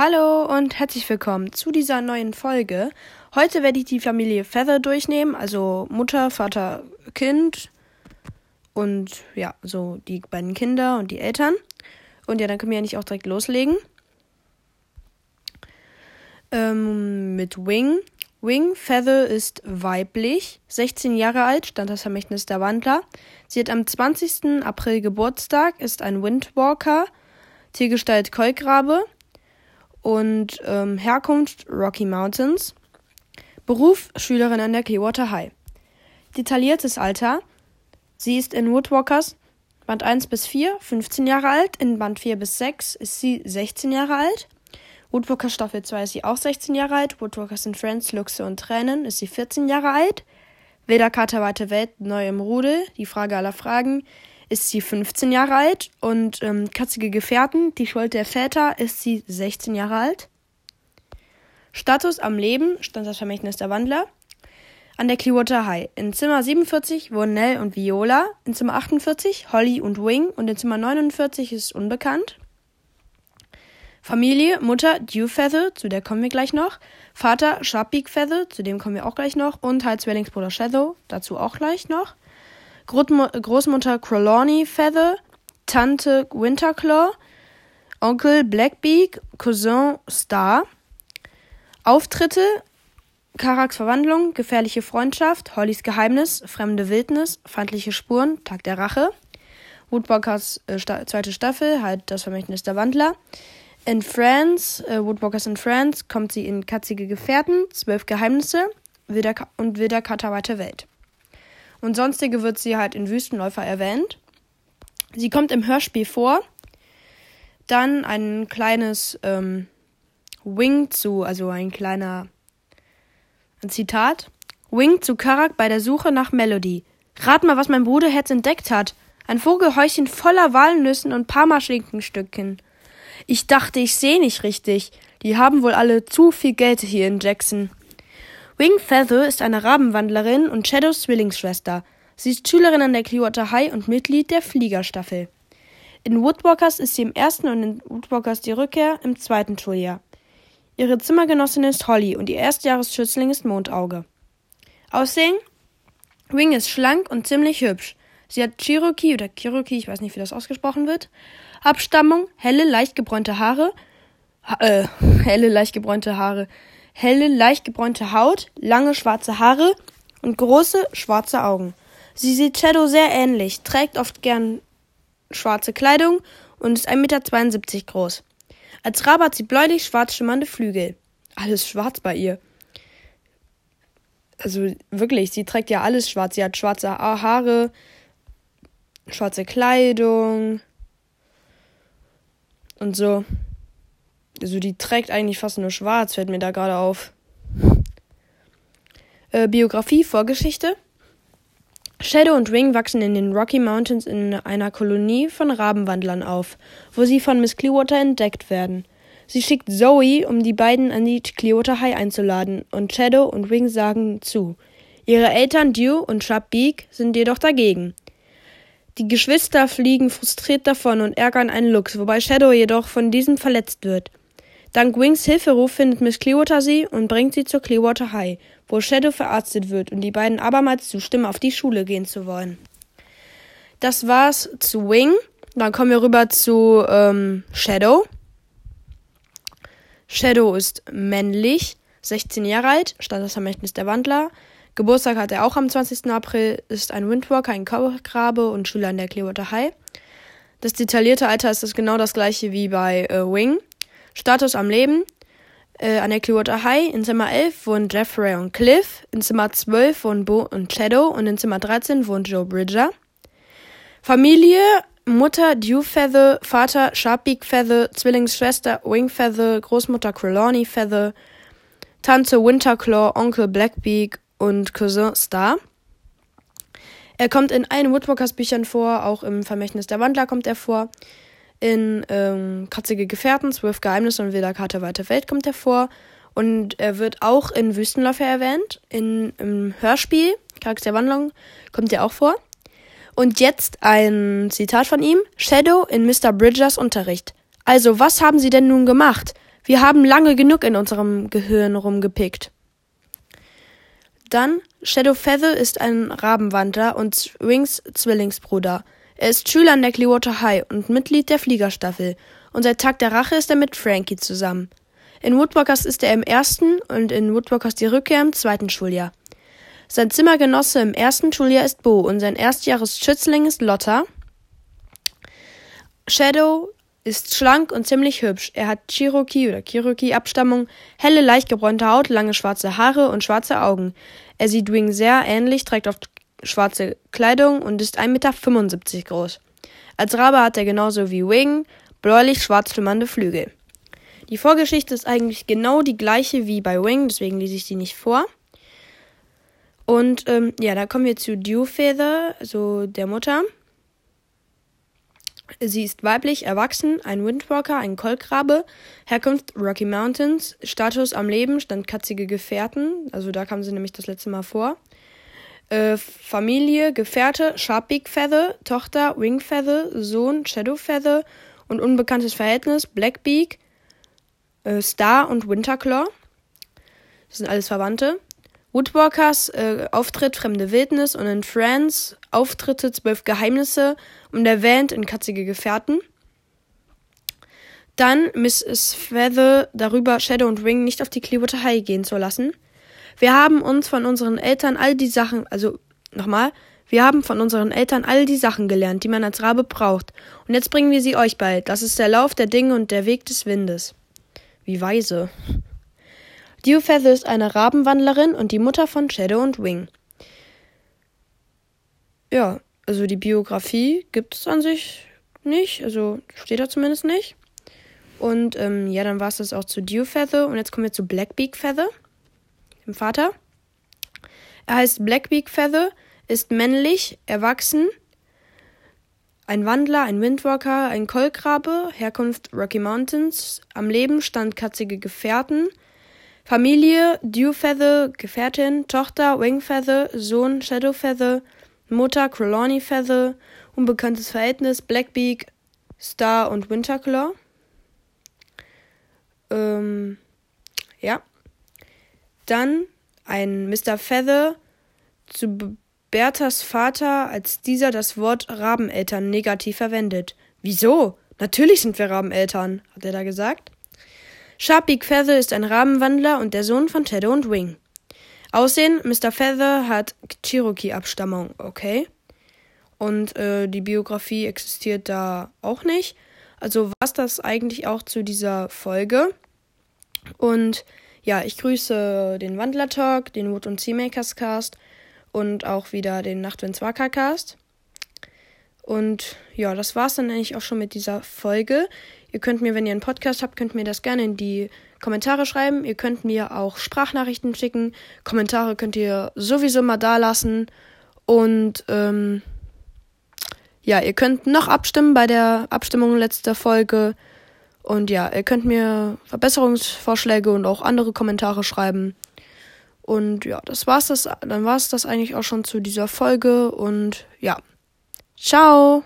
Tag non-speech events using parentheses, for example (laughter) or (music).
Hallo und herzlich willkommen zu dieser neuen Folge. Heute werde ich die Familie Feather durchnehmen, also Mutter, Vater, Kind und ja, so die beiden Kinder und die Eltern. Und ja, dann können wir ja nicht auch direkt loslegen. Ähm, mit Wing. Wing Feather ist weiblich, 16 Jahre alt, stand das Vermächtnis der Wandler. Sie hat am 20. April Geburtstag, ist ein Windwalker, Tiergestalt Kolkrabe und ähm, Herkunft Rocky Mountains. Beruf Schülerin an der Clearwater High. Detailliertes Alter. Sie ist in Woodwalkers Band 1 bis 4 15 Jahre alt, in Band 4 bis 6 ist sie 16 Jahre alt. Woodwalkers Staffel 2 ist sie auch 16 Jahre alt. Woodwalkers in Friends, Luxe und Tränen ist sie 14 Jahre alt. Wilder Kater Weite Welt, neu im Rudel, die Frage aller Fragen, ist sie 15 Jahre alt. Und ähm, Katzige Gefährten, die Schuld der Väter, ist sie 16 Jahre alt. Status am Leben, stand das Vermächtnis der Wandler. An der Clearwater High. In Zimmer 47 wohnen Nell und Viola. In Zimmer 48 Holly und Wing. Und in Zimmer 49 ist unbekannt. Familie, Mutter Dew Feather, zu der kommen wir gleich noch. Vater Sharpbeak Feather, zu dem kommen wir auch gleich noch. Und halt Zwillingsbruder Shadow, dazu auch gleich noch. Großmutter Crolawny Feather, Tante Winterclaw, Onkel Blackbeak, Cousin Star. Auftritte, Karaks Verwandlung, gefährliche Freundschaft, Hollys Geheimnis, fremde Wildnis, feindliche Spuren, Tag der Rache. Woodwalkers äh, sta zweite Staffel, halt das Vermächtnis der Wandler. In France, äh, Woodwalkers in France, kommt sie in Katzige Gefährten, Zwölf Geheimnisse Wilder und Wilder Katerweite Welt. Und sonstige wird sie halt in Wüstenläufer erwähnt. Sie kommt im Hörspiel vor. Dann ein kleines ähm, Wing zu, also ein kleiner ein Zitat. Wing zu Karak bei der Suche nach Melody. Rat mal, was mein Bruder Hetz entdeckt hat. Ein Vogelhäuschen voller Walnüssen und Parmaschinkenstückchen. Ich dachte, ich sehe nicht richtig. Die haben wohl alle zu viel Geld hier in Jackson. Wing Feather ist eine Rabenwandlerin und Shadows Zwillingsschwester. Sie ist Schülerin an der Clearwater High und Mitglied der Fliegerstaffel. In Woodwalkers ist sie im ersten und in Woodwalkers die Rückkehr im zweiten Schuljahr. Ihre Zimmergenossin ist Holly und ihr Erstjahresschützling ist Mondauge. Aussehen? Wing ist schlank und ziemlich hübsch. Sie hat Cherokee oder Cherokee, ich weiß nicht, wie das ausgesprochen wird. Abstammung, helle, leicht gebräunte Haare, ha äh, (laughs) helle, leicht gebräunte Haare, helle, leicht gebräunte Haut, lange schwarze Haare und große schwarze Augen. Sie sieht Shadow sehr ähnlich, trägt oft gern schwarze Kleidung und ist 1,72 Meter groß. Als Rabe hat sie bläulich schwarz schimmernde Flügel. Alles schwarz bei ihr also wirklich, sie trägt ja alles schwarz. Sie hat schwarze Haare, schwarze Kleidung und so. Also die trägt eigentlich fast nur schwarz, fällt mir da gerade auf. Äh, Biografie, Vorgeschichte. Shadow und Ring wachsen in den Rocky Mountains in einer Kolonie von Rabenwandlern auf, wo sie von Miss Clearwater entdeckt werden. Sie schickt Zoe, um die beiden an die Clearwater High einzuladen, und Shadow und Ring sagen zu. Ihre Eltern Dew und Sharp Beak sind jedoch dagegen. Die Geschwister fliegen frustriert davon und ärgern einen Lux, wobei Shadow jedoch von diesem verletzt wird. Dank Wings Hilferuf findet Miss Clearwater sie und bringt sie zur Clearwater High, wo Shadow verarztet wird und die beiden abermals zustimmen, auf die Schule gehen zu wollen. Das war's zu Wing. Dann kommen wir rüber zu ähm, Shadow. Shadow ist männlich, 16 Jahre alt, stand das Vermächtnis der Wandler, Geburtstag hat er auch am 20. April, ist ein Windwalker, ein Kaugrabe und Schüler an der Clearwater High. Das detaillierte Alter ist das genau das gleiche wie bei äh, Wing. Status am Leben. Äh, an der Clearwater High in Zimmer 11 wohnen Jeffrey und Cliff, in Zimmer 12 wohnen Bo und Shadow und in Zimmer 13 wohnt Joe Bridger. Familie, Mutter Dew Feather, Vater Sharpbeak Feather, Zwillingsschwester Wing Feather, Großmutter Crelawny Feather, Tante Winterclaw, Onkel Blackbeak und Cousin Star. Er kommt in allen Woodwalkers Büchern vor, auch im Vermächtnis der Wandler kommt er vor. In ähm, Kratzige Gefährten, Zwölf Geheimnisse und Wilder Karte Weite Welt kommt er vor. Und er wird auch in Wüstenläufer erwähnt. In, Im Hörspiel, Charakter der Wandlung, kommt er auch vor. Und jetzt ein Zitat von ihm. Shadow in Mr. Bridgers Unterricht. Also, was haben Sie denn nun gemacht? Wir haben lange genug in unserem Gehirn rumgepickt. Dann Shadow Feather ist ein Rabenwandler und Wings Zwillingsbruder. Er ist Schüler an der Clearwater High und Mitglied der Fliegerstaffel. Und seit Tag der Rache ist er mit Frankie zusammen. In Woodwalkers ist er im ersten und in Woodwalkers die Rückkehr im zweiten Schuljahr. Sein Zimmergenosse im ersten Schuljahr ist Bo und sein Erstjahresschützling ist Lotta. Shadow ist schlank und ziemlich hübsch. Er hat Cherokee oder Cherokee-Abstammung, helle, leicht gebräunte Haut, lange schwarze Haare und schwarze Augen. Er sieht Wing sehr ähnlich, trägt oft schwarze Kleidung und ist 1,75 Meter groß. Als Rabe hat er genauso wie Wing bläulich-schwarz flimmernde Flügel. Die Vorgeschichte ist eigentlich genau die gleiche wie bei Wing, deswegen lese ich die nicht vor. Und ähm, ja, da kommen wir zu Dewfeather, also der Mutter. Sie ist weiblich, erwachsen, ein Windwalker, ein Kolkrabe, Herkunft Rocky Mountains, Status am Leben, stand katzige Gefährten, also da kam sie nämlich das letzte Mal vor. Äh, Familie, Gefährte, Sharpbeak Feather, Tochter, Wing Feather, Sohn, Shadow Feather und unbekanntes Verhältnis, Blackbeak, äh, Star und Winterclaw. Das sind alles Verwandte. Woodwalkers äh, Auftritt Fremde Wildnis und in Friends Auftritte Zwölf Geheimnisse und erwähnt in Katzige Gefährten. Dann Mrs. Feather darüber, Shadow und Ring nicht auf die Clearwater High gehen zu lassen. Wir haben uns von unseren Eltern all die Sachen, also nochmal, wir haben von unseren Eltern all die Sachen gelernt, die man als Rabe braucht. Und jetzt bringen wir sie euch bei. Das ist der Lauf der Dinge und der Weg des Windes. Wie weise. Dewfeather ist eine Rabenwandlerin und die Mutter von Shadow und Wing. Ja, also die Biografie gibt es an sich nicht, also steht da zumindest nicht. Und ähm, ja, dann war es das auch zu Dewfeather und jetzt kommen wir zu Blackbeak Feather, dem Vater. Er heißt Blackbeak Feather, ist männlich, erwachsen, ein Wandler, ein Windwalker, ein Kolkrabe, Herkunft Rocky Mountains, am Leben stand katzige Gefährten, Familie Dewfeather, Gefährtin, Tochter Wingfeather, Sohn Shadowfeather, Mutter Trelawney Feather, unbekanntes Verhältnis Blackbeak, Star und Winterclaw. Ähm, ja. Dann ein Mr. Feather zu Berthas Vater, als dieser das Wort Rabeneltern negativ verwendet. Wieso? Natürlich sind wir Rabeneltern, hat er da gesagt. Sharpbeak Feather ist ein Rabenwandler und der Sohn von Teddo und Wing. Aussehen, Mr. Feather hat Cherokee-Abstammung, okay. Und äh, die Biografie existiert da auch nicht. Also war das eigentlich auch zu dieser Folge. Und ja, ich grüße den Wandler Talk, den Wood und Seamakers Cast und auch wieder den Nachtwinds Waka Cast. Und ja, das war's dann eigentlich auch schon mit dieser Folge. Ihr könnt mir, wenn ihr einen Podcast habt, könnt mir das gerne in die Kommentare schreiben. Ihr könnt mir auch Sprachnachrichten schicken. Kommentare könnt ihr sowieso mal da lassen. Und ähm, ja, ihr könnt noch abstimmen bei der Abstimmung letzter Folge. Und ja, ihr könnt mir Verbesserungsvorschläge und auch andere Kommentare schreiben. Und ja, das war's das. Dann war's das eigentlich auch schon zu dieser Folge. Und ja, ciao.